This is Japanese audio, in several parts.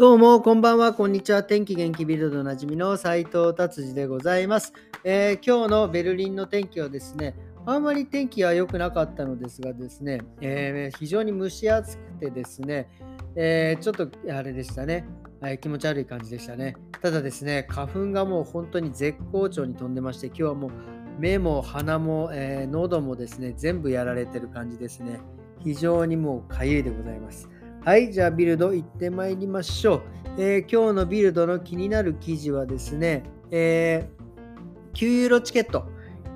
どうも、こんばんは、こんにちは。天気元気ビルドおなじみの斉藤達治でございます、えー、今日のベルリンの天気はですね、あんまり天気は良くなかったのですがですね、えー、非常に蒸し暑くてですね、えー、ちょっとあれでしたね、はい、気持ち悪い感じでしたね。ただですね、花粉がもう本当に絶好調に飛んでまして、今日はもう目も鼻も、え喉もですね、全部やられてる感じですね。非常にもうかゆいでございます。はい、じゃあビルド行ってまいりましょう。えー、今日のビルドの気になる記事はですね、えー、9ユーロチケット、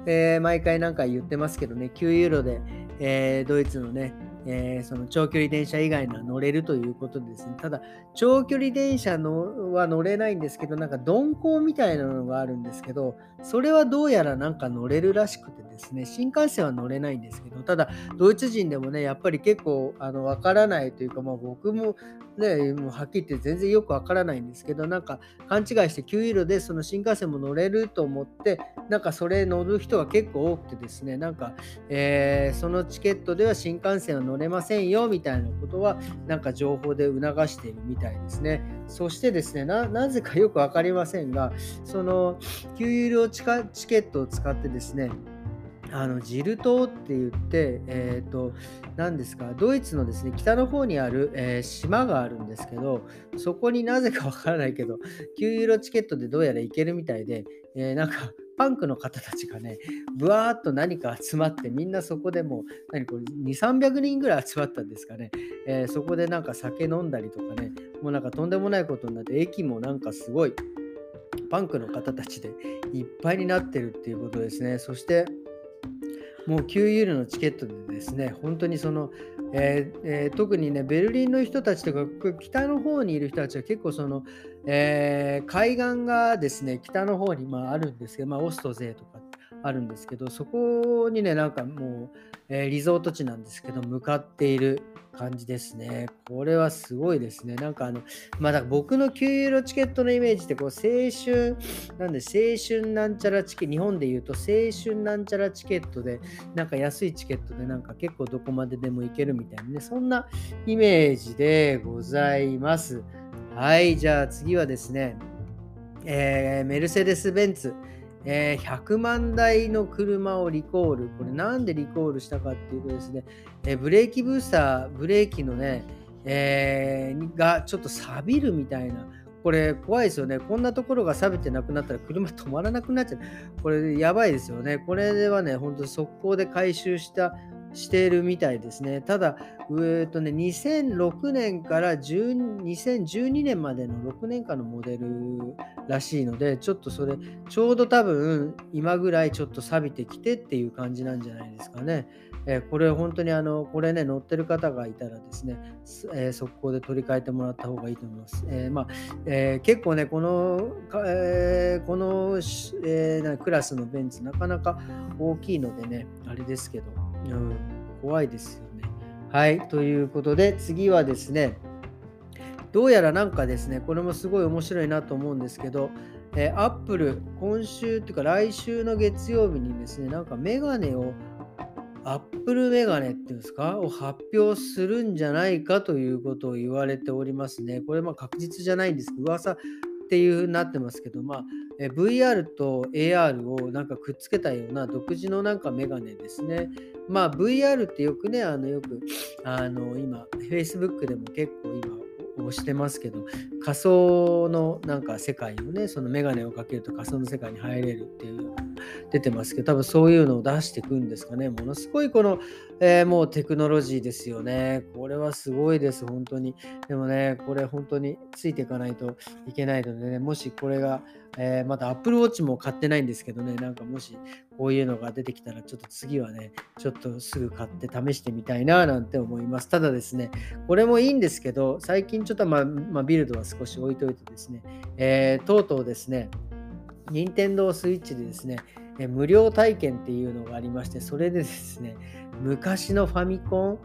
えー、毎回何か言ってますけどね、9ユーロで、えー、ドイツのね、えー、その長距離電車以外のは乗れるということですね。ただ、長距離電車のは乗れないんですけど、なんか鈍行みたいなのがあるんですけど、それはどうやらなんか乗れるらしくてですね、新幹線は乗れないんですけど、ただ、ドイツ人でもね、やっぱり結構あの分からないというか、まあ、僕もね、もうはっきり言って全然よく分からないんですけど、なんか勘違いして9ユーロでその新幹線も乗れると思って、なんかそれ乗る人は結構多くてですね、なんか、えー、そのチケットでは新幹線は乗れませんよみたいなことは、なんか情報で促しているみたいですね。そしてですね、なぜかよく分かりませんが、その9ユーロチケットを使ってですね、あのジル島って言って、えーと、何ですかドイツのですね北の方にある、えー、島があるんですけどそこになぜかわからないけど9ユーロチケットでどうやら行けるみたいで、えー、なんかパンクの方たちがね、ぶわーっと何か集まって、みんなそこでもう、何これ、2、300人ぐらい集まったんですかね、えー、そこでなんか酒飲んだりとかね、もうなんかとんでもないことになって、駅もなんかすごい、パンクの方たちでいっぱいになってるっていうことですね。そして、もう9ユーロのチケットでですね、本当にその、えーえー、特にね、ベルリンの人たちとか、北の方にいる人たちは結構その、えー、海岸がですね、北の方にまああるんですけど、まあ、オスト勢とかあるんですけど、そこにね、なんかもう、えー、リゾート地なんですけど、向かっている感じですね。これはすごいですね。なんかあの、まだ僕の9ユーロチケットのイメージって、こう、青春、なんで、青春なんちゃらチケット、日本で言うと、青春なんちゃらチケットで、なんか安いチケットで、なんか結構どこまででも行けるみたいなね、そんなイメージでございます。はい、じゃあ次はですね、えー、メルセデス・ベンツ。えー、100万台の車をリコール。これなんでリコールしたかっていうとですね、えー、ブレーキブースター、ブレーキのね、えー、がちょっと錆びるみたいな。これ怖いですよね。こんなところが錆びてなくなったら車止まらなくなっちゃう。これやばいですよね。これではね、本当速攻で回収したしているみたいですね。ただ、えーとね、2006年から2012年までの6年間のモデルらしいので、ちょっとそれ、ちょうど多分今ぐらいちょっと錆びてきてっていう感じなんじゃないですかね。えー、これ本当にあの、これね、乗ってる方がいたらですね、えー、速攻で取り替えてもらった方がいいと思います。えー、まあえ結構ね、この、えこの、えクラスのベンツなかなか大きいのでね、あれですけど、うん、怖いですよね。はい、ということで次はですね、どうやらなんかですね、これもすごい面白いなと思うんですけど、えー、アップル、今週っていうか来週の月曜日にですね、なんかメガネを、アップルメガネっていうんですか、を発表するんじゃないかということを言われておりますね。これま確実じゃないんですけど、噂っていう風になってますけど、まあ、え VR と AR をなんかくっつけたような独自のなんかメガネですね。まあ VR ってよくね、あのよくあの今 Facebook でも結構今をしてますけど仮想のなんか世界をねそのメガネをかけると仮想の世界に入れるっていう出てますけど多分そういうのを出していくんですかね。ものすごいこの、えー、もうテクノロジーですよね。これはすごいです本当に。でもねこれ本当についていかないといけないのでね。もしこれがえー、また Apple Watch も買ってないんですけどね、なんかもしこういうのが出てきたら、ちょっと次はね、ちょっとすぐ買って試してみたいななんて思います。ただですね、これもいいんですけど、最近ちょっとま、ま、ビルドは少し置いといてですね、えー、とうとうですね、任天堂 switch でですね、え無料体験っていうのがありまして、それでですね、昔のファミコン、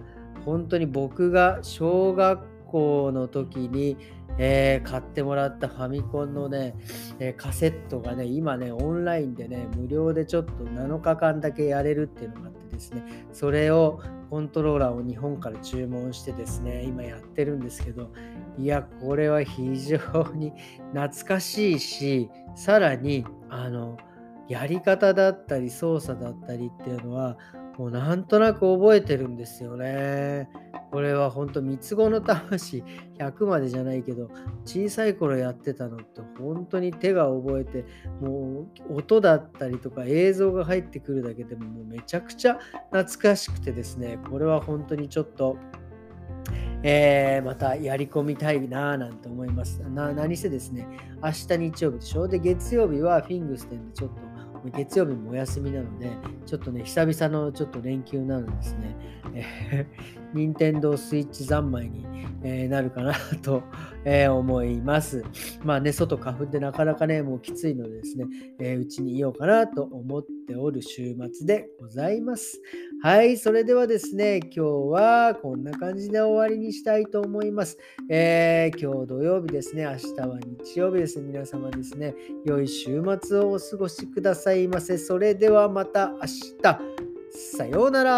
本当に僕が小学校の時に、えー、買ってもらったファミコンのね、えー、カセットがね、今ね、オンラインでね、無料でちょっと7日間だけやれるっていうのがあってですね、それをコントローラーを日本から注文してですね、今やってるんですけど、いや、これは非常に懐かしいし、さらに、あの、やり方だったり操作だったりっていうのは、もうなんとなく覚えてるんですよね。これは本当三つ子の魂100までじゃないけど小さい頃やってたのって本当に手が覚えてもう音だったりとか映像が入ってくるだけでももうめちゃくちゃ懐かしくてですねこれは本当にちょっとえー、またやり込みたいなぁなんて思います。な何せですね、明日日曜日でしょ？で、月曜日はフィングステンでちょっと月曜日もお休みなので、ちょっとね、久々のちょっと連休なのですね、えー、任天堂スイッチ三昧に、えー、なるかなと、えー、思います。まあね、外花粉でなかなかね、もうきついのでですね、えうちにいようかなと思っておる週末でございます。はい、それではですね、今日はこんな感じで終わりにしたいと思います。えー、今日土曜日ですね、明日は日曜日ですね、皆様ですね、良い週末をお過ごしくださいませ。それではまた明日。さようなら